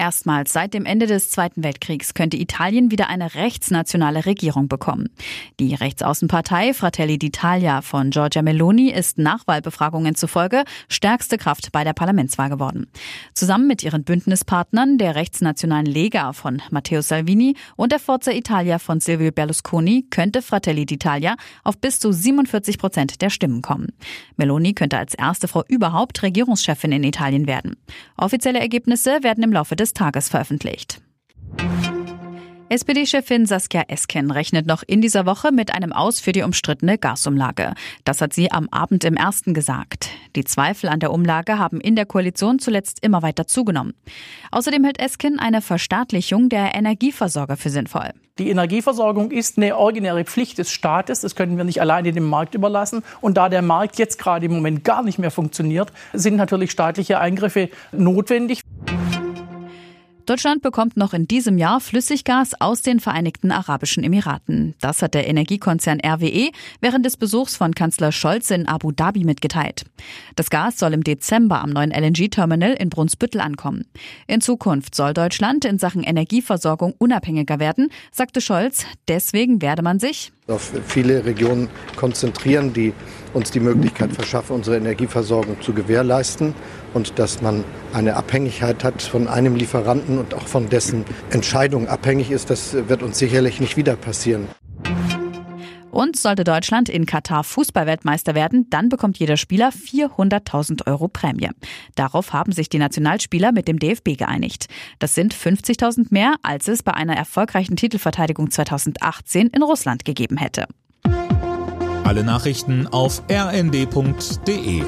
Erstmals seit dem Ende des Zweiten Weltkriegs könnte Italien wieder eine rechtsnationale Regierung bekommen. Die Rechtsaußenpartei Fratelli d'Italia von Giorgia Meloni ist Nachwahlbefragungen zufolge stärkste Kraft bei der Parlamentswahl geworden. Zusammen mit ihren Bündnispartnern, der rechtsnationalen Lega von Matteo Salvini und der Forza Italia von Silvio Berlusconi, könnte Fratelli d'Italia auf bis zu 47 Prozent der Stimmen kommen. Meloni könnte als erste Frau überhaupt Regierungschefin in Italien werden. Offizielle Ergebnisse werden im Laufe des des Tages veröffentlicht. SPD-Chefin Saskia Esken rechnet noch in dieser Woche mit einem Aus für die umstrittene Gasumlage. Das hat sie am Abend im ersten gesagt. Die Zweifel an der Umlage haben in der Koalition zuletzt immer weiter zugenommen. Außerdem hält Esken eine Verstaatlichung der Energieversorger für sinnvoll. Die Energieversorgung ist eine originäre Pflicht des Staates. Das können wir nicht alleine dem Markt überlassen. Und da der Markt jetzt gerade im Moment gar nicht mehr funktioniert, sind natürlich staatliche Eingriffe notwendig. Deutschland bekommt noch in diesem Jahr Flüssiggas aus den Vereinigten Arabischen Emiraten. Das hat der Energiekonzern RWE während des Besuchs von Kanzler Scholz in Abu Dhabi mitgeteilt. Das Gas soll im Dezember am neuen LNG-Terminal in Brunsbüttel ankommen. In Zukunft soll Deutschland in Sachen Energieversorgung unabhängiger werden, sagte Scholz. Deswegen werde man sich auf viele Regionen konzentrieren, die uns die Möglichkeit verschaffen, unsere Energieversorgung zu gewährleisten und dass man eine Abhängigkeit hat von einem Lieferanten und auch von dessen Entscheidung abhängig ist, das wird uns sicherlich nicht wieder passieren. Und sollte Deutschland in Katar Fußballweltmeister werden, dann bekommt jeder Spieler 400.000 Euro Prämie. Darauf haben sich die Nationalspieler mit dem DFB geeinigt. Das sind 50.000 mehr, als es bei einer erfolgreichen Titelverteidigung 2018 in Russland gegeben hätte. Alle Nachrichten auf rnd.de